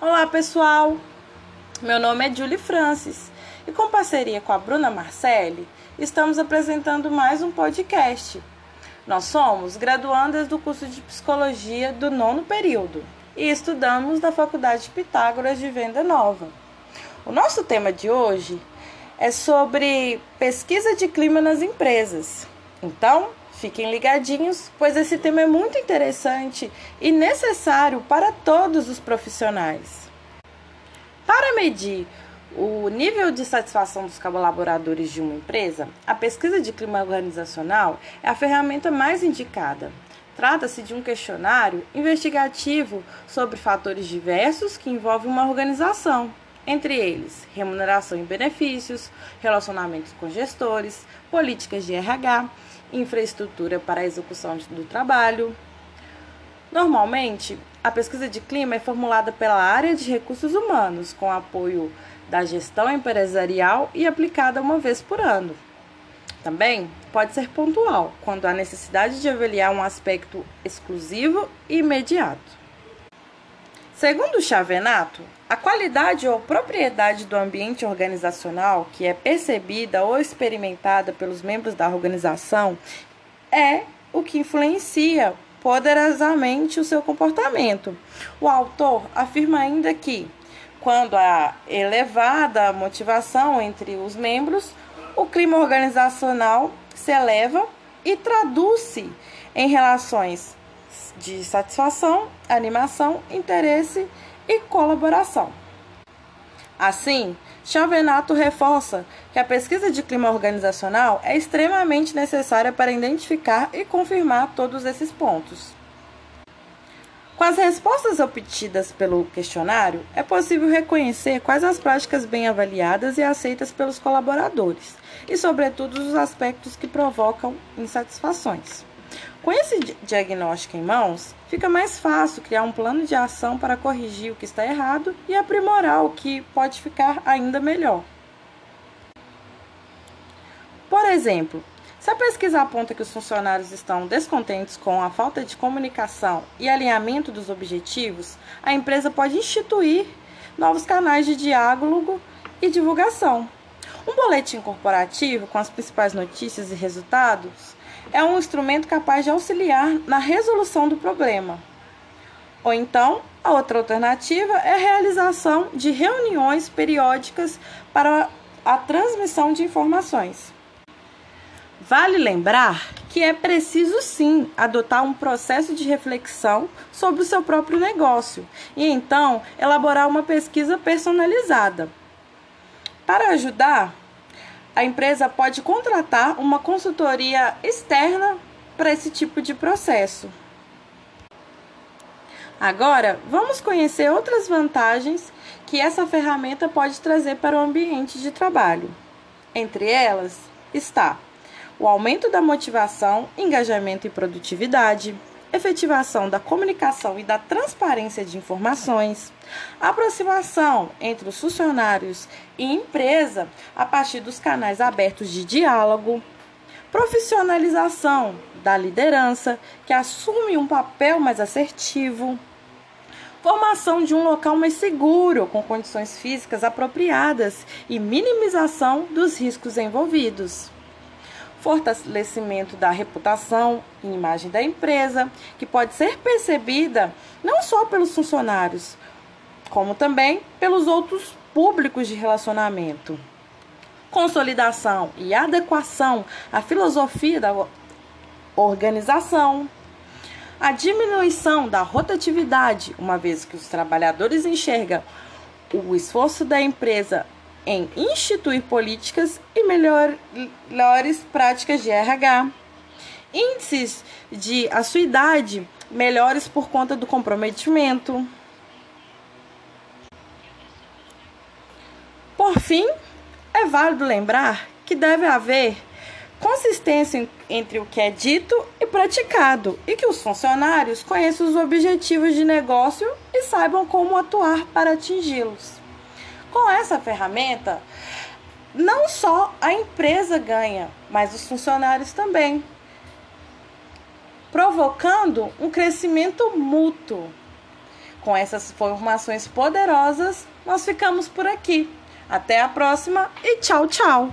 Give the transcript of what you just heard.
Olá, pessoal! Meu nome é Julie Francis e, com parceria com a Bruna Marcelli, estamos apresentando mais um podcast. Nós somos graduandas do curso de Psicologia do nono período e estudamos na Faculdade Pitágoras de Venda Nova. O nosso tema de hoje é sobre pesquisa de clima nas empresas. Então, fiquem ligadinhos, pois esse tema é muito interessante e necessário para todos os profissionais. Para medir o nível de satisfação dos colaboradores de uma empresa, a pesquisa de clima organizacional é a ferramenta mais indicada. Trata-se de um questionário investigativo sobre fatores diversos que envolvem uma organização entre eles remuneração e benefícios, relacionamentos com gestores, políticas de RH, infraestrutura para a execução do trabalho. Normalmente, a pesquisa de clima é formulada pela área de recursos humanos, com apoio da gestão empresarial e aplicada uma vez por ano. Também pode ser pontual, quando há necessidade de avaliar um aspecto exclusivo e imediato. Segundo Chavenato, a qualidade ou propriedade do ambiente organizacional que é percebida ou experimentada pelos membros da organização é o que influencia poderosamente o seu comportamento. O autor afirma ainda que, quando há elevada motivação entre os membros, o clima organizacional se eleva e traduz-se em relações de satisfação, animação, interesse e colaboração. Assim, Chavenato reforça que a pesquisa de clima organizacional é extremamente necessária para identificar e confirmar todos esses pontos. Com as respostas obtidas pelo questionário, é possível reconhecer quais as práticas bem avaliadas e aceitas pelos colaboradores, e, sobretudo, os aspectos que provocam insatisfações. Com esse diagnóstico em mãos, fica mais fácil criar um plano de ação para corrigir o que está errado e aprimorar o que pode ficar ainda melhor. Por exemplo, se a pesquisa aponta que os funcionários estão descontentes com a falta de comunicação e alinhamento dos objetivos, a empresa pode instituir novos canais de diálogo e divulgação. Um boletim corporativo com as principais notícias e resultados é um instrumento capaz de auxiliar na resolução do problema. Ou então, a outra alternativa é a realização de reuniões periódicas para a transmissão de informações. Vale lembrar que é preciso sim adotar um processo de reflexão sobre o seu próprio negócio e então elaborar uma pesquisa personalizada. Para ajudar, a empresa pode contratar uma consultoria externa para esse tipo de processo. Agora, vamos conhecer outras vantagens que essa ferramenta pode trazer para o ambiente de trabalho. Entre elas está o aumento da motivação, engajamento e produtividade, efetivação da comunicação e da transparência de informações, aproximação entre os funcionários e empresa a partir dos canais abertos de diálogo, profissionalização da liderança, que assume um papel mais assertivo, formação de um local mais seguro, com condições físicas apropriadas e minimização dos riscos envolvidos fortalecimento da reputação e imagem da empresa, que pode ser percebida não só pelos funcionários, como também pelos outros públicos de relacionamento. Consolidação e adequação à filosofia da organização. A diminuição da rotatividade, uma vez que os trabalhadores enxergam o esforço da empresa em instituir políticas e melhor, melhores práticas de RH. Índices de acuidade melhores por conta do comprometimento. Por fim, é válido lembrar que deve haver consistência entre o que é dito e praticado e que os funcionários conheçam os objetivos de negócio e saibam como atuar para atingi-los. Com essa ferramenta, não só a empresa ganha, mas os funcionários também, provocando um crescimento mútuo. com essas informações poderosas, nós ficamos por aqui. Até a próxima e tchau, tchau!